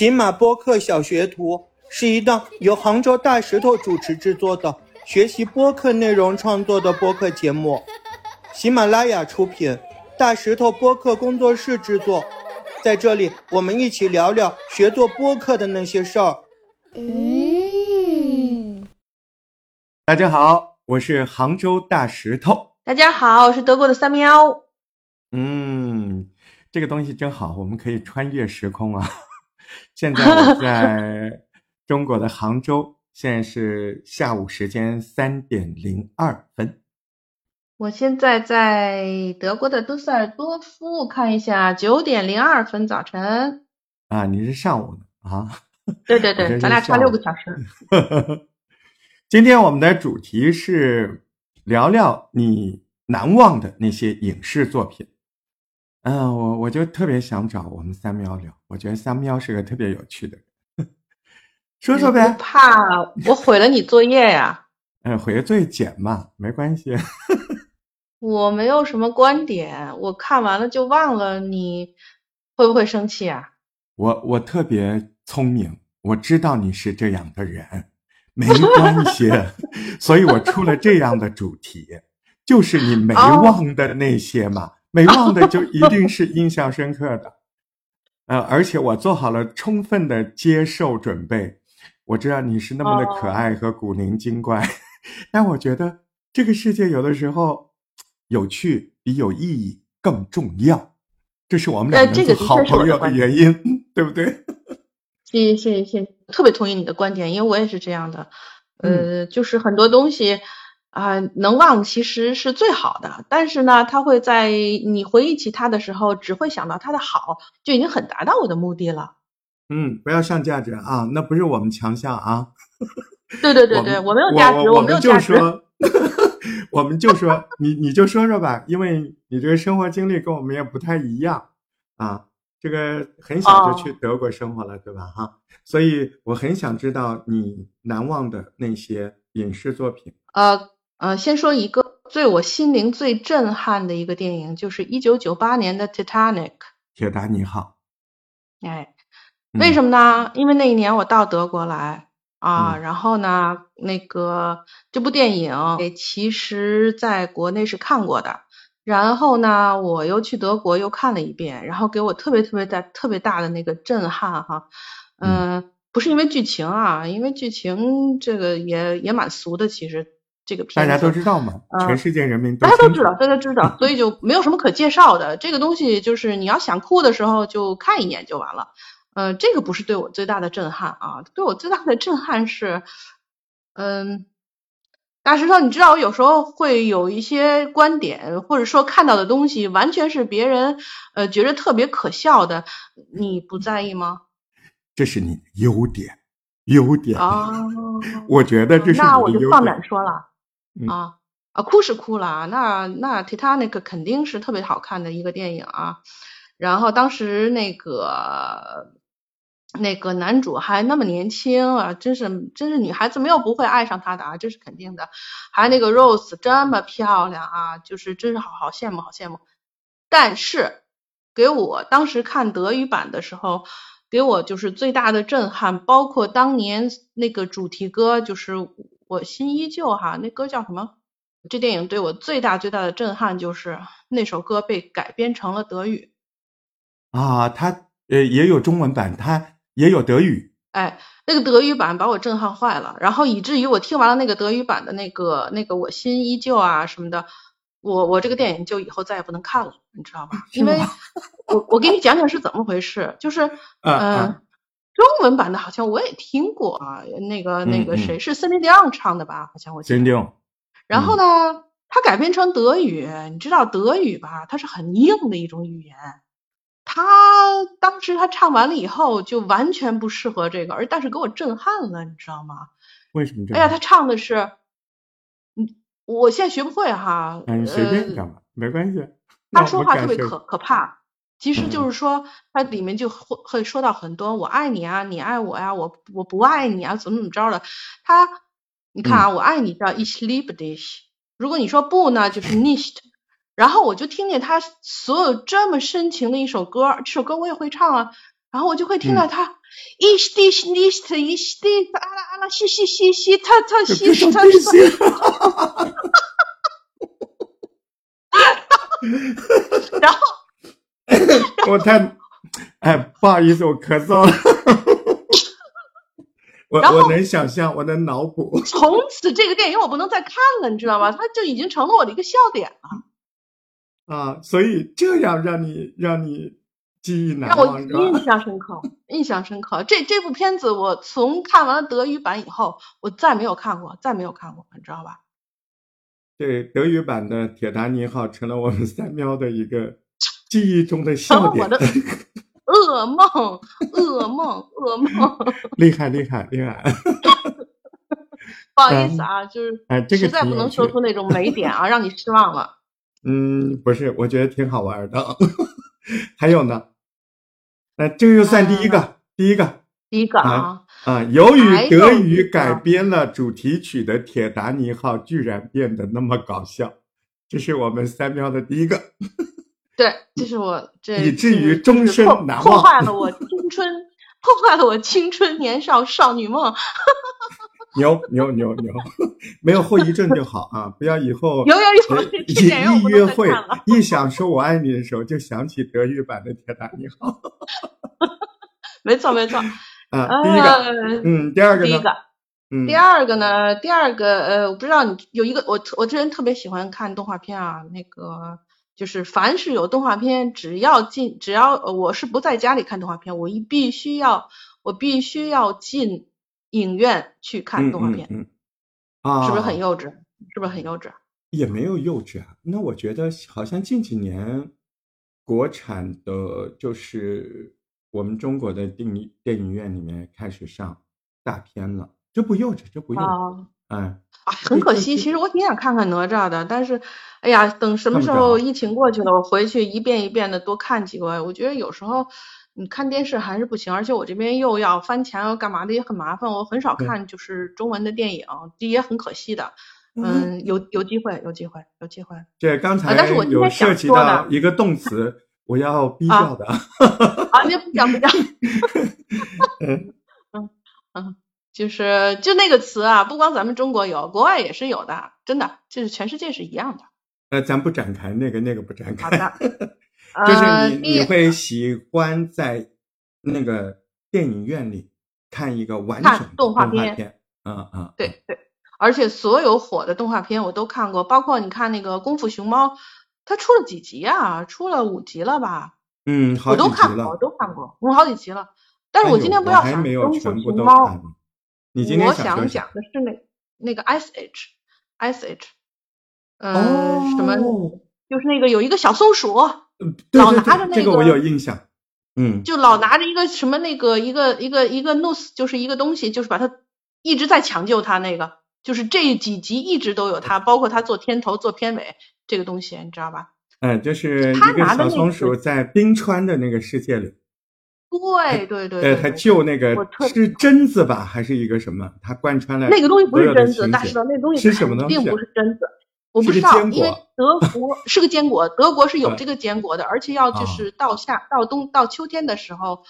喜马播客小学徒是一档由杭州大石头主持制作的学习播客内容创作的播客节目，喜马拉雅出品，大石头播客工作室制作。在这里，我们一起聊聊学做播客的那些事儿。嗯，大家好，我是杭州大石头。大家好，我是德国的三喵。嗯，这个东西真好，我们可以穿越时空啊！现在我在 中国的杭州，现在是下午时间三点零二分。我现在在德国的杜塞尔多夫，看一下九点零二分早晨。啊，你是上午的啊？对对对，咱俩差六个小时。今天我们的主题是聊聊你难忘的那些影视作品。嗯，我我就特别想找我们三喵聊，我觉得三喵是个特别有趣的人，说说呗。怕我毁了你作业呀？嗯，毁了作业剪嘛，没关系。我没有什么观点，我看完了就忘了，你会不会生气啊？我我特别聪明，我知道你是这样的人，没关系，所以我出了这样的主题，就是你没忘的那些嘛。没忘的就一定是印象深刻的，呃，而且我做好了充分的接受准备。我知道你是那么的可爱和古灵精怪，但我觉得这个世界有的时候有趣比有意义更重要，这是我们两个做好朋友的原因，对不对？谢谢谢谢谢谢，特别同意你的观点，因为我也是这样的，呃，就是很多东西。啊，能忘其实是最好的，但是呢，他会在你回忆起他的时候，只会想到他的好，就已经很达到我的目的了。嗯，不要上价值啊，那不是我们强项啊。对对对对，我没有价值，我没有价值。我们就说，你你就说说吧，因为你这个生活经历跟我们也不太一样啊。这个很小就去德国生活了，对吧？哈，所以我很想知道你难忘的那些影视作品。呃。呃，先说一个对我心灵最震撼的一个电影，就是一九九八年的《Titanic》。铁达尼号。哎，为什么呢？因为那一年我到德国来啊，然后呢，那个这部电影其实在国内是看过的，然后呢，我又去德国又看了一遍，然后给我特别特别大、特别大的那个震撼哈。嗯，不是因为剧情啊，因为剧情这个也也蛮俗的，其实。这个大家都知道嘛，全世界人民大家都知道，大家知道，所以就没有什么可介绍的。这个东西就是你要想哭的时候就看一眼就完了。呃，这个不是对我最大的震撼啊，对我最大的震撼是，嗯，大石头，你知道我有时候会有一些观点或者说看到的东西，完全是别人呃觉得特别可笑的，你不在意吗？这是你的优点，优点啊，我觉得这是那我就放胆说了。啊啊，哭是哭了，那那 Titanic 肯定是特别好看的一个电影啊。然后当时那个那个男主还那么年轻啊，真是真是女孩子没有不会爱上他的啊，这是肯定的。还那个 Rose 这么漂亮啊，就是真是好好羡慕好羡慕。但是给我当时看德语版的时候，给我就是最大的震撼，包括当年那个主题歌就是。我心依旧哈，那歌叫什么？这电影对我最大最大的震撼就是那首歌被改编成了德语啊，它呃也有中文版，它也有德语。哎，那个德语版把我震撼坏了，然后以至于我听完了那个德语版的那个那个我心依旧啊什么的，我我这个电影就以后再也不能看了，你知道吧？因为我我给你讲讲是怎么回事，就是嗯。中文版的好像我也听过啊，那个那个谁是森林迪昂唱的吧？好像我记得。然后呢，他改编成德语，你知道德语吧？它是很硬的一种语言。他当时他唱完了以后，就完全不适合这个，而但是给我震撼了，你知道吗？为什么？哎呀，他唱的是，嗯，我现在学不会哈。嗯，随便讲吧，没关系。他说话特别可可怕。其实就是说，它里面就会会说到很多“我爱你啊，你爱我呀，我我不爱你啊，怎么怎么着的。”他，你看啊，“我爱你”叫 “ich liebe dich”，如果你说不呢，就是 “nicht”。然后我就听见他所有这么深情的一首歌，这首歌我也会唱啊，然后我就会听到他 “ich dich nicht ich dich 阿拉阿拉西西西西他他西西他他，然后 我太哎不好意思，我咳嗽了。我我能想象，我能脑补。从此这个电影我不能再看了，你知道吗？它就已经成了我的一个笑点了。啊，所以这样让你让你记忆难忘，让我印象深刻，印象深刻。这这部片子我从看完了德语版以后，我再没有看过，再没有看过，你知道吧？对，德语版的《铁达尼号》成了我们三喵的一个记忆中的笑点。噩梦，噩梦，噩梦！厉害，厉害，厉害！不好意思啊，就是哎，这个实在不能说出那种美点啊，让你失望了。嗯，不是，我觉得挺好玩的。还有呢？那这个就算第一个，第一个，第一个啊啊！由于德语改编了主题曲的《铁达尼号》，居然变得那么搞笑，这是我们三喵的第一个。对，这是我这以至于终身难忘，破坏了我青春，破坏了我青春年少少女梦。牛牛牛牛，没有后遗症就好啊！不要以后 有有有一一约会，一想说我爱你的时候，就想起德语版的《铁达尼号》。没错没错啊，第一个，嗯，第二个呢？第一个，嗯，第二个呢？第二个，呃，我不知道你有一个，我我这人特别喜欢看动画片啊，那个。就是凡是有动画片，只要进，只要我是不在家里看动画片，我一必须要，我必须要进影院去看动画片，嗯啊，是不是很幼稚？是不是很幼稚？也没有幼稚啊。那我觉得好像近几年国产的，就是我们中国的电影电影院里面开始上大片了，这不幼稚，这不幼稚。嗯，啊，很可惜，其实我挺想看看哪吒的，但是，哎呀，等什么时候疫情过去了，我回去一遍一遍的多看几回。我觉得有时候你看电视还是不行，而且我这边又要翻墙要干嘛的也很麻烦，我很少看就是中文的电影，这也很可惜的。嗯，有有机会，有机会，有机会。对刚才但是我有涉及到一个动词，我要 逼掉的。啊，你不讲不讲。就是就那个词啊，不光咱们中国有，国外也是有的，真的，就是全世界是一样的。呃，咱不展开那个那个不展开。好的。就是你你会喜欢在那个电影院里看一个完整动画片。嗯嗯。对对，而且所有火的动画片我都看过，包括你看那个《功夫熊猫》，它出了几集啊？出了五集了吧？嗯，我都看过，我都看过，我好几集了。但是我今天不要讲《功夫熊猫》。我想讲的是那那个 S H S H，嗯，什么？就是那个有一个小松鼠，老拿着那个，这个我有印象，嗯，就老拿着一个什么那个一个一个一个 nose，就是一个东西，就是把它一直在抢救它那个，就是这几集一直都有它，包括它做片头做片尾这个东西，你知道吧？哎，就是一个小松鼠在冰川的那个世界里。对对对，呃，他救那个是榛子吧，还是一个什么？他贯穿了那个东西不是榛子，大师道那个东西是什么东西？并不是榛子，我不知道，因为德国是个坚果，德国是有这个坚果的，而且要就是到夏到冬到秋天的时候，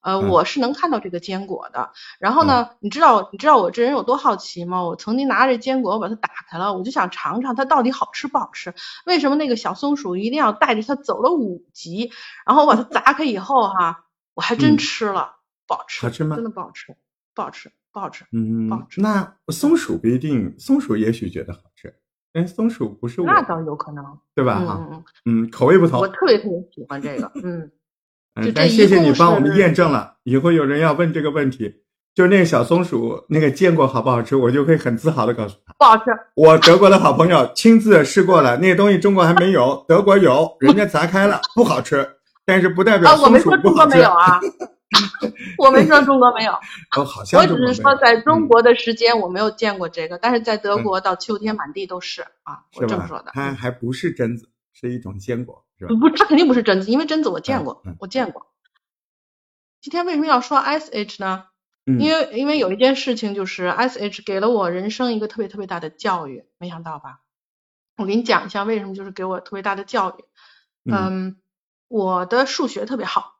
呃，我是能看到这个坚果的。然后呢，你知道你知道我这人有多好奇吗？我曾经拿着坚果，我把它打开了，我就想尝尝它到底好吃不好吃。为什么那个小松鼠一定要带着它走了五级？然后我把它砸开以后哈。我还真吃了，不好吃，好吃吗？真的不好吃，不好吃，不好吃，嗯，不好吃。那松鼠不一定，松鼠也许觉得好吃，哎，松鼠不是我，那倒有可能，对吧？嗯嗯嗯，口味不同。我特别特别喜欢这个，嗯 嗯。但谢谢你帮我们验证了，以后有人要问这个问题，就是那个小松鼠那个坚果好不好吃，我就会很自豪的告诉他，不好吃。我德国的好朋友亲自试过了，那个东西中国还没有，德国有，人家砸开了，不好吃。但是不代表我没 说中国没有啊。我没说中国没有，哦，好像我只是说在中国的时间我没有见过这个，但是在德国到秋天满地都是啊，我这么说的。它还不是榛子，是一种坚果，是吧？不，它肯定不是榛子，因为榛子我见过，我见过。今天为什么要说 S H 呢？因为因为有一件事情就是 S H 给了我人生一个特别特别大的教育，没想到吧？我给你讲一下为什么就是给我特别大的教育。嗯，我的数学特别好。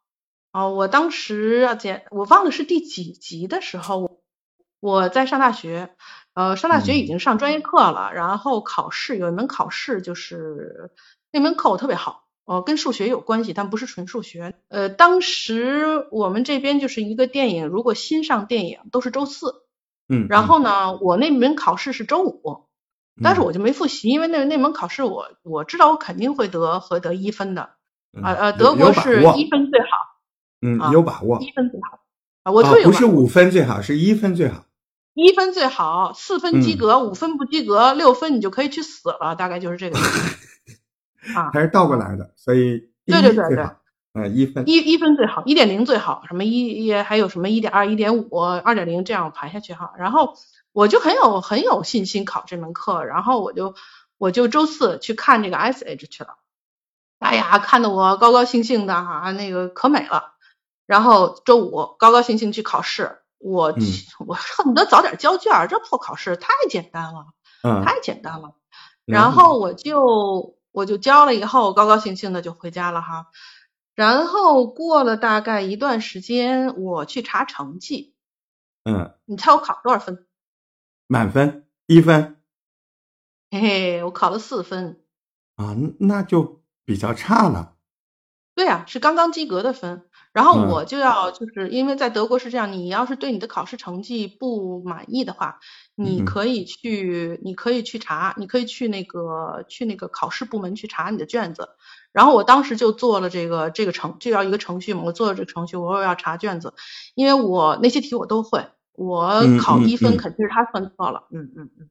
哦，我当时啊，姐，我忘了是第几集的时候，我在上大学，呃，上大学已经上专业课了，然后考试有一门考试，就是那门课我特别好，哦，跟数学有关系，但不是纯数学。呃，当时我们这边就是一个电影，如果新上电影都是周四，嗯，然后呢，我那门考试是周五，但是我就没复习，因为那那门考试我我知道我肯定会得和得一分的，啊呃，德国是一分最好。嗯，有把握，一分最好啊！我特有不是五分最好，是一分最好。一分最好，四分及格，五分不及格，六分你就可以去死了，大概就是这个意思 啊。它是倒过来的，所以对对对对，嗯，一分一一分最好，一点零最好，什么一一还有什么一点二、一点五、二点零这样排下去哈。然后我就很有很有信心考这门课，然后我就我就周四去看这个 S H 去了。哎呀，看得我高高兴兴的哈，那个可美了。然后周五高高兴兴去考试，我 我恨不得早点交卷，这破考试太简单了，太简单了。然后我就我就交了以后，高高兴兴的就回家了哈。然后过了大概一段时间，我去查成绩，嗯，你猜我考多少分？满分一分。嘿嘿，我考了四分。啊，那就比较差了。对呀，是刚刚及格的分。然后我就要，就是因为在德国是这样，你要是对你的考试成绩不满意的话，你可以去，你可以去查，你可以去那个去那个考试部门去查你的卷子。然后我当时就做了这个这个程，就要一个程序嘛，我做了这个程序，我要查卷子，因为我那些题我都会，我考一分肯定是他算错了，嗯嗯嗯。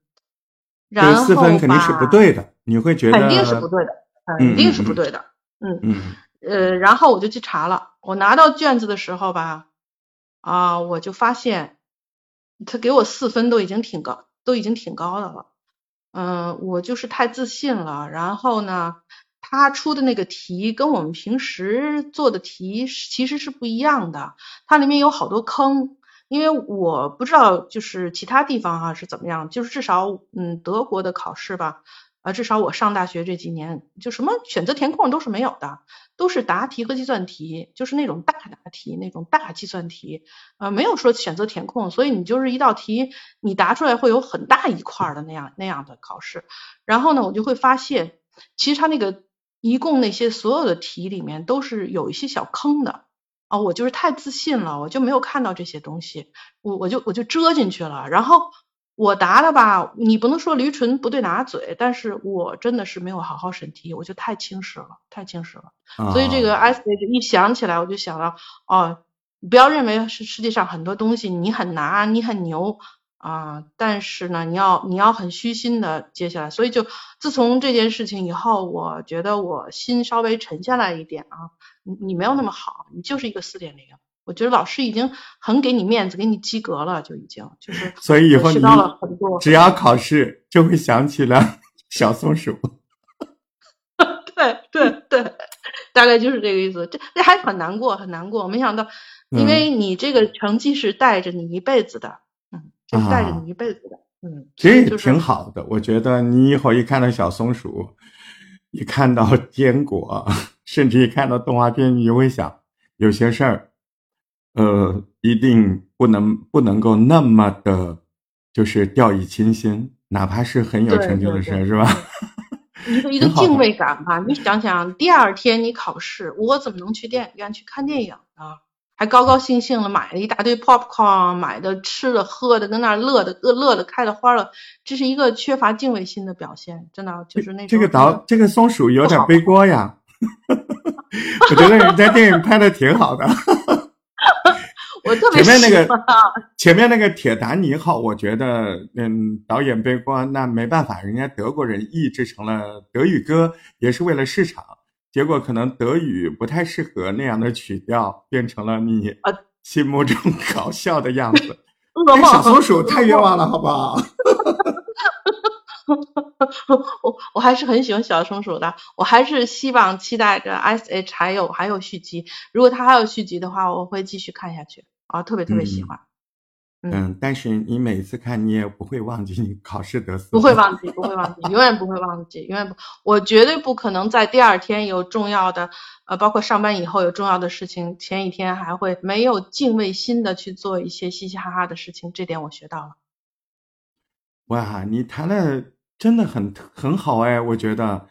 然后四分肯定是不对的，你会觉得肯定是不对的，肯定是不对的，嗯嗯。呃，然后我就去查了。我拿到卷子的时候吧，啊，我就发现他给我四分都已经挺高，都已经挺高的了。嗯，我就是太自信了。然后呢，他出的那个题跟我们平时做的题其实是不一样的，它里面有好多坑。因为我不知道就是其他地方哈是怎么样，就是至少嗯德国的考试吧。啊，至少我上大学这几年，就什么选择填空都是没有的，都是答题和计算题，就是那种大答题，那种大计算题，呃，没有说选择填空，所以你就是一道题，你答出来会有很大一块的那样那样的考试。然后呢，我就会发现，其实他那个一共那些所有的题里面都是有一些小坑的。啊，我就是太自信了，我就没有看到这些东西，我我就我就遮进去了，然后。我答的吧，你不能说驴唇不对马嘴，但是我真的是没有好好审题，我就太轻视了，太轻视了。所以这个 S H 一想起来，我就想到，哦，不要认为是世界上很多东西你很难，你很牛啊，但是呢，你要你要很虚心的接下来。所以就自从这件事情以后，我觉得我心稍微沉下来一点啊，你你没有那么好，你就是一个四点零。我觉得老师已经很给你面子，给你及格了，就已经就是。所以以后你只要考试就会想起了 小松鼠。对对对，大概就是这个意思。这这还很难过，很难过。没想到，因为你这个成绩是带着你一辈子的，嗯，就是带着你一辈子的，嗯。其实也挺好的，我觉得你以后一看到小松鼠，一看到 坚果，甚至一看到动画片，你就会想有些事儿。呃，一定不能不能够那么的，就是掉以轻心，哪怕是很有成就的事，是吧？一个一个敬畏感吧。你想想，第二天你考试，我怎么能去电影院去看电影呢？还高高兴兴的买了一大堆 popcorn，买的吃的喝的，跟那乐的乐乐的开了花了，这是一个缺乏敬畏心的表现，真的就是那种。这个导这个松鼠有点背锅呀 我觉得人家电影拍的挺好的。我特别前面那个前面那个铁达尼号，我觉得嗯，导演背锅，那没办法，人家德国人译制成了德语歌，也是为了市场。结果可能德语不太适合那样的曲调，变成了你心目中搞笑的样子。小松鼠太冤枉了，好不好？我我还是很喜欢小松鼠的，我还是希望期待着 S H 还有还有续集。如果它还有续集的话，我会继续看下去。啊，特别特别喜欢，嗯，但是你每次看，你也不会忘记你考试得四，不会忘记，不会忘记，永远不会忘记，永远不，我绝对不可能在第二天有重要的，呃，包括上班以后有重要的事情，前一天还会没有敬畏心的去做一些嘻嘻哈哈的事情，这点我学到了。哇，你谈的真的很很好哎，我觉得，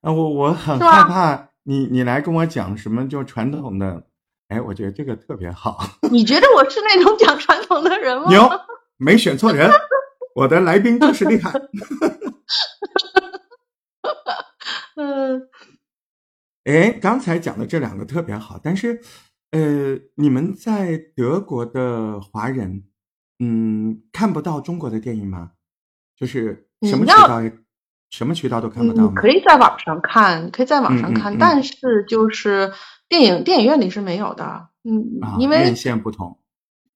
呃，我我很害怕你你来跟我讲什么就传统的。哎，我觉得这个特别好。你觉得我是那种讲传统的人吗？牛，没选错人，我的来宾就是厉害。嗯，哎，刚才讲的这两个特别好，但是，呃，你们在德国的华人，嗯，看不到中国的电影吗？就是什么渠道？什么渠道都看不到吗？可以在网上看，可以在网上看，但是就是。电影电影院里是没有的，嗯，因为院线不同，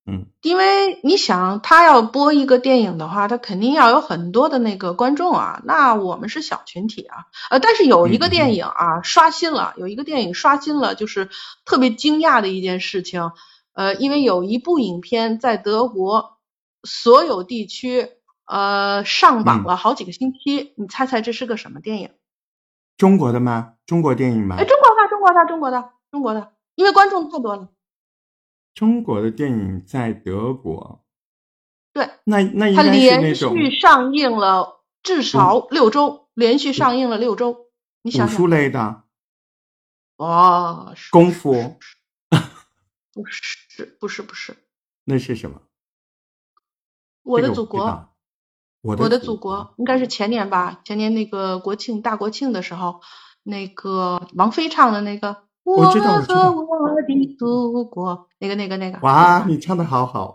嗯，因为你想，他要播一个电影的话，他肯定要有很多的那个观众啊，那我们是小群体啊，呃，但是有一个电影啊刷新了，有一个电影刷新了，就是特别惊讶的一件事情，呃，因为有一部影片在德国所有地区呃上榜了好几个星期，你猜猜这是个什么电影？中国的吗？中国电影吗？哎，中国的，中国的，中国的。中国的，因为观众太多了。中国的电影在德国，对，那那它连续上映了至少六周，连续上映了六周。你想武术类的？哦，功夫？不是，不是，不是。那是什么？我的祖国，我的祖国，应该是前年吧？前年那个国庆大国庆的时候，那个王菲唱的那个。我知道，我知道。我的祖国，那个，那个，那个。哇，你唱的好好，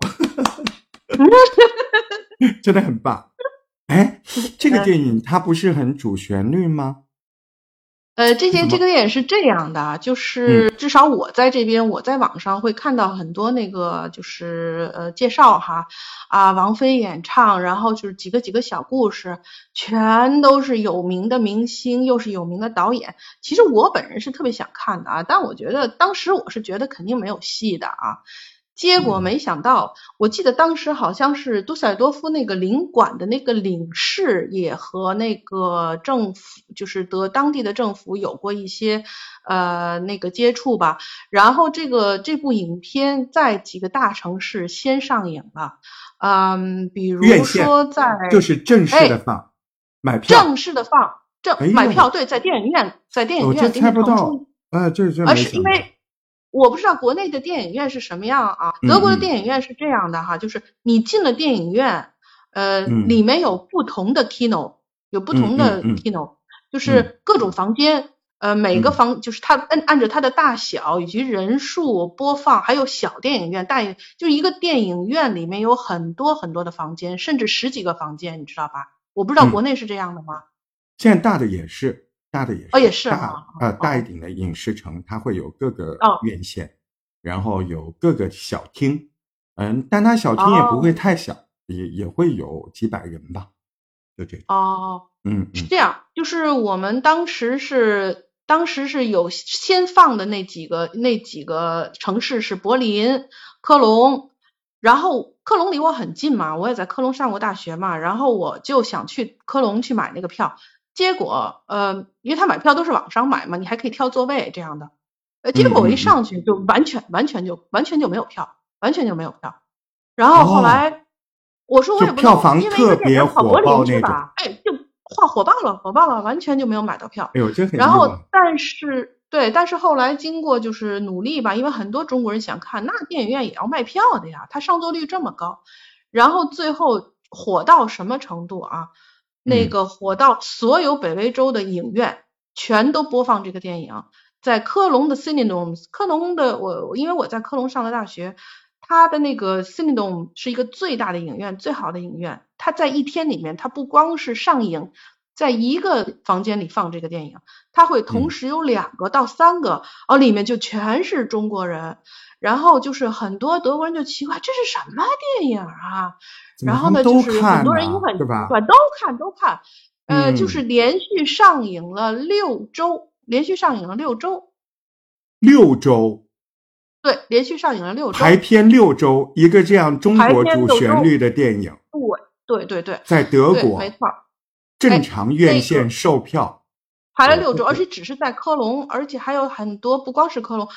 真的很棒。哎，这个电影它不是很主旋律吗？呃，这件这个电影是这样的，就是至少我在这边，我在网上会看到很多那个就是呃介绍哈啊，王菲演唱，然后就是几个几个小故事，全都是有名的明星，又是有名的导演。其实我本人是特别想看的啊，但我觉得当时我是觉得肯定没有戏的啊。结果没想到，我记得当时好像是杜塞尔多夫那个领馆的那个领事也和那个政府，就是德当地的政府有过一些呃那个接触吧。然后这个这部影片在几个大城市先上映了，嗯，比如说在就是正式的放，买票正式的放正买票对，在电影院在电影院猜不到，呃，这这而是因为。我不知道国内的电影院是什么样啊？德国的电影院是这样的哈，就是你进了电影院，呃，里面有不同的 kino，有不同的 kino，就是各种房间，呃，每个房就是它按按着它的大小以及人数播放，还有小电影院，大就一个电影院里面有很多很多的房间，甚至十几个房间，你知道吧？我不知道国内是这样的吗？现在大的也是。大的也是，哦也是大呃大一点的影视城，它会有各个院线，然后有各个小厅，嗯，但它小厅也不会太小，也也会有几百人吧，就这哦，嗯，是这样，就是我们当时是当时是有先放的那几个那几个城市是柏林、科隆，然后科隆离我很近嘛，我也在科隆上过大学嘛，然后我就想去科隆去买那个票。结果，呃，因为他买票都是网上买嘛，你还可以挑座位这样的。呃，结果我一上去就完全完全就完全就没有票，完全就没有票。然后后来我说我也不能，因为一个电影跑柏林去吧，哎，就火火爆了，火爆了，完全就没有买到票。哎呦，这很然后，但是对，但是后来经过就是努力吧，因为很多中国人想看，那电影院也要卖票的呀，它上座率这么高，然后最后火到什么程度啊？那个火到所有北威州的影院全都播放这个电影，在科隆的 Cinedom，科隆的我因为我在科隆上的大学，它的那个 Cinedom 是一个最大的影院，最好的影院。它在一天里面，它不光是上映，在一个房间里放这个电影，它会同时有两个到三个，哦，里面就全是中国人，然后就是很多德国人就奇怪这是什么电影啊？然后呢，就是很多人因为对吧？都看都看，呃，就是连续上映了六周，连续上映了六周，六周，对，连续上映了六周，排片六周，一个这样中国主旋律的电影，对对对对，在德国没错，正常院线售票排了六周，而且只是在科隆，而且还有很多，不光是科隆，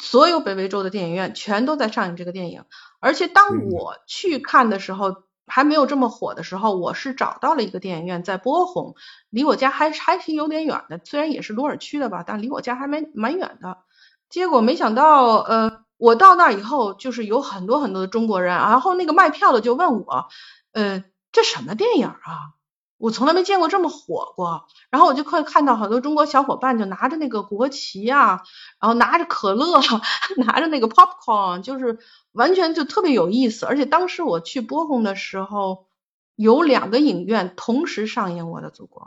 所有北威州的电影院全都在上映这个电影。而且当我去看的时候，还没有这么火的时候，我是找到了一个电影院在波鸿，离我家还还是有点远的，虽然也是鲁尔区的吧，但离我家还蛮蛮远的。结果没想到，呃，我到那以后，就是有很多很多的中国人，然后那个卖票的就问我，呃，这什么电影啊？我从来没见过这么火过。然后我就会看到很多中国小伙伴就拿着那个国旗啊，然后拿着可乐，拿着那个 popcorn，就是完全就特别有意思。而且当时我去波鸿的时候，有两个影院同时上映《我的祖国》，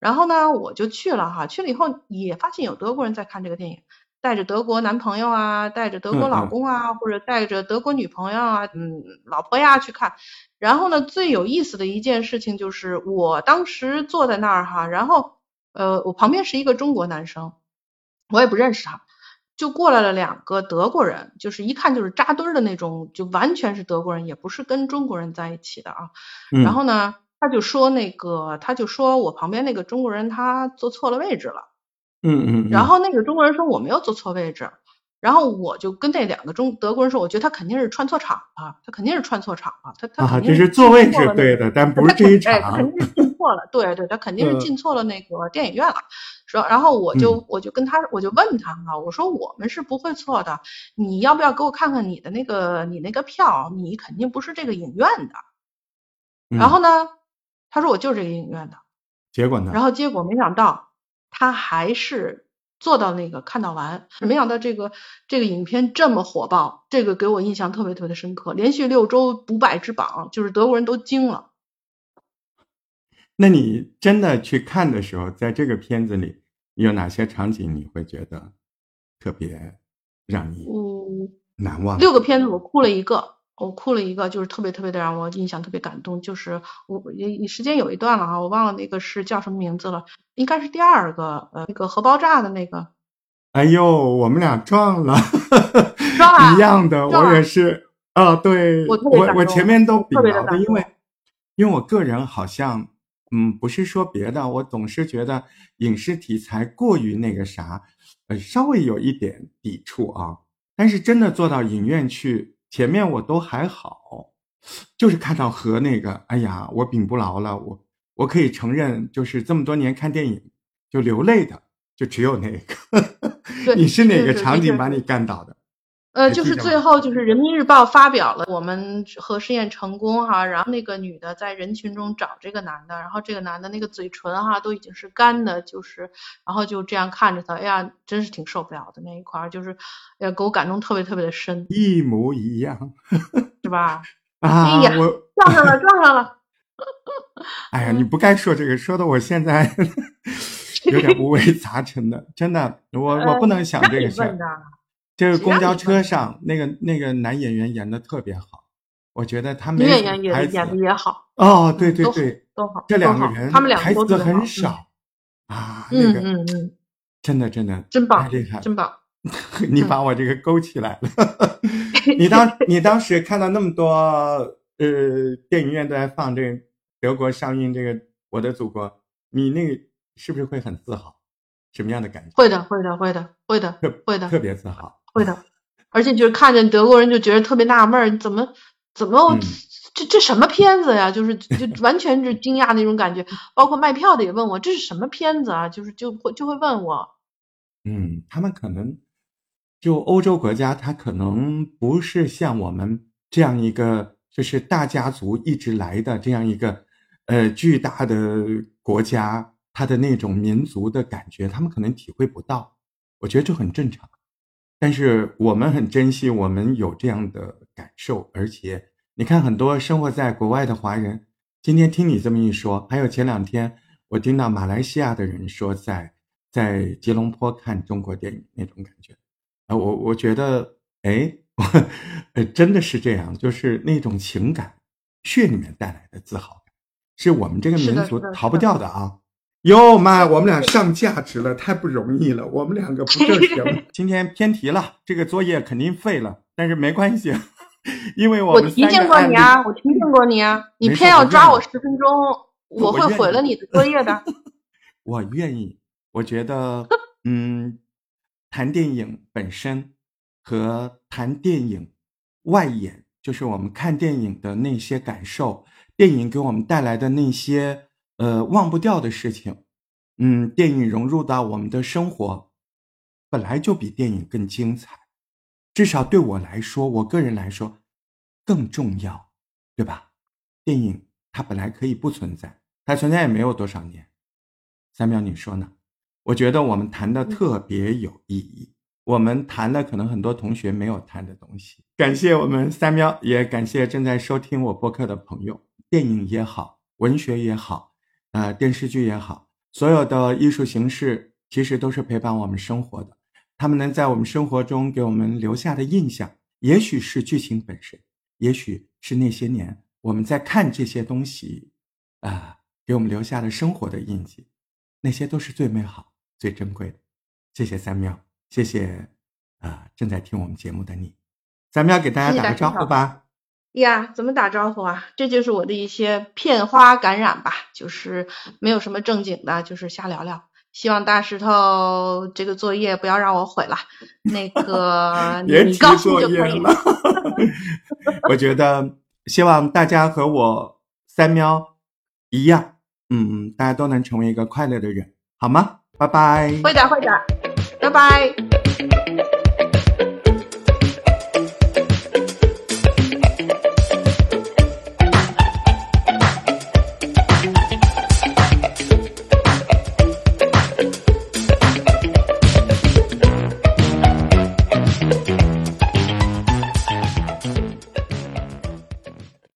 然后呢，我就去了哈，去了以后也发现有德国人在看这个电影。带着德国男朋友啊，带着德国老公啊，或者带着德国女朋友啊，嗯，老婆呀去看。然后呢，最有意思的一件事情就是，我当时坐在那儿哈，然后呃，我旁边是一个中国男生，我也不认识他，就过来了两个德国人，就是一看就是扎堆的那种，就完全是德国人，也不是跟中国人在一起的啊。然后呢，他就说那个，他就说我旁边那个中国人他坐错了位置了。嗯嗯，然后那个中国人说我没有坐错位置，然后我就跟那两个中德国人说，我觉得他肯定是串错场了，他肯定是串错场了，他他肯定是座位是对的，但不是这一场，他肯定是进错了，对对，他肯定是进错了那个电影院了。说，然后我就我就跟他我就问他啊，我说我们是不会错的，你要不要给我看看你的那个你那个票？你肯定不是这个影院的。然后呢，他说我就是这个影院的。结果呢？然后结果没想到。他还是做到那个看到完，没想到这个这个影片这么火爆，这个给我印象特别特别的深刻，连续六周不败之榜，就是德国人都惊了。那你真的去看的时候，在这个片子里有哪些场景你会觉得特别让你嗯难忘？六个片子我哭了一个。我哭了一个，就是特别特别的让我印象特别感动，就是我也时间有一段了啊，我忘了那个是叫什么名字了，应该是第二个呃那个核爆炸的那个。哎呦，我们俩撞了，撞一样的，我也是啊，对，我我我前面都比较的，因为因为我个人好像嗯不是说别的，我总是觉得影视题材过于那个啥，呃稍微有一点抵触啊，但是真的坐到影院去。前面我都还好，就是看到和那个，哎呀，我饼不牢了。我我可以承认，就是这么多年看电影就流泪的，就只有那个。你是哪个场景把你干倒的？呃，就是最后就是人民日报发表了我们核试验成功哈，然后那个女的在人群中找这个男的，然后这个男的那个嘴唇哈都已经是干的，就是然后就这样看着他，哎呀，真是挺受不了的那一块儿，就是呃给我感动特别特别的深，一模一样，是吧？啊，我撞上了，撞上了。哎呀，你不该说这个，说的我现在 有点五味杂陈的，真的，我我不能想这个事儿。这个公交车上那个那个男演员演的特别好，我觉得他们女演员也演的也好哦，对对对，都好，这两个人他们两个台词很少啊，嗯嗯嗯，真的真的真棒，太厉害，真棒，你把我这个勾起来了，你当你当时看到那么多呃电影院都在放这个德国上映这个《我的祖国》，你那个是不是会很自豪？什么样的感觉？会的会的会的会的会的特别自豪。会的，而且就是看见德国人就觉得特别纳闷儿，怎么怎么这这什么片子呀？就是就完全是惊讶那种感觉。包括卖票的也问我这是什么片子啊？就是就会就会问我。嗯，他们可能就欧洲国家，他可能不是像我们这样一个就是大家族一直来的这样一个呃巨大的国家，他的那种民族的感觉，他们可能体会不到。我觉得这很正常。但是我们很珍惜我们有这样的感受，而且你看，很多生活在国外的华人，今天听你这么一说，还有前两天我听到马来西亚的人说，在在吉隆坡看中国电影那种感觉，啊，我我觉得，哎，呃，真的是这样，就是那种情感，血里面带来的自豪感，是我们这个民族逃不掉的啊。哟妈，我们俩上价值了，太不容易了。我们两个不正形。今天偏题了，这个作业肯定废了，但是没关系，因为我提醒过你啊，我提醒过你啊，你偏要抓我十分钟，我会毁了你的作业的。我愿意，我觉得，嗯，谈电影本身和谈电影外延，就是我们看电影的那些感受，电影给我们带来的那些。呃，忘不掉的事情，嗯，电影融入到我们的生活，本来就比电影更精彩，至少对我来说，我个人来说更重要，对吧？电影它本来可以不存在，它存在也没有多少年。三秒，你说呢？我觉得我们谈的特别有意义，我们谈了可能很多同学没有谈的东西。感谢我们三喵，也感谢正在收听我播客的朋友。电影也好，文学也好。呃，电视剧也好，所有的艺术形式其实都是陪伴我们生活的。他们能在我们生活中给我们留下的印象，也许是剧情本身，也许是那些年我们在看这些东西，啊，给我们留下的生活的印记，那些都是最美好、最珍贵的。谢谢三喵，谢谢啊，正在听我们节目的你，三喵给大家打个招呼吧。呀，怎么打招呼啊？这就是我的一些片花感染吧，就是没有什么正经的，就是瞎聊聊。希望大石头这个作业不要让我毁了。那个 你高兴就可以了。我觉得希望大家和我三喵一样，嗯，大家都能成为一个快乐的人，好吗？拜拜。会的，会的，拜拜。